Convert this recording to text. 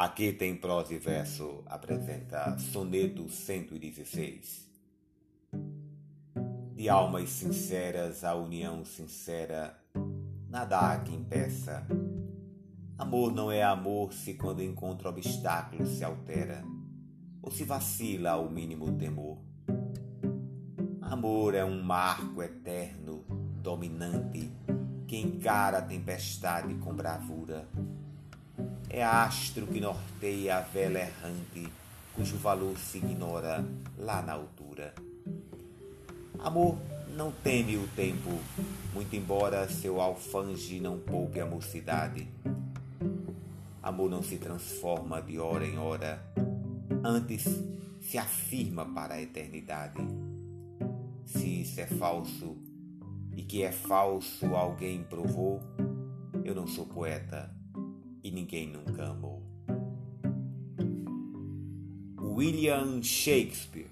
Aqui tem prosa e verso, apresenta Soneto 116. De almas sinceras, a união sincera, nada há que impeça. Amor não é amor se quando encontra obstáculos se altera, ou se vacila ao mínimo temor. Amor é um marco eterno, dominante, que encara a tempestade com bravura é astro que norteia a vela errante, cujo valor se ignora lá na altura. Amor não teme o tempo, muito embora seu alfange não poupe a mocidade. Amor não se transforma de hora em hora, antes se afirma para a eternidade. Se isso é falso e que é falso alguém provou, eu não sou poeta e ninguém nunca amou. William Shakespeare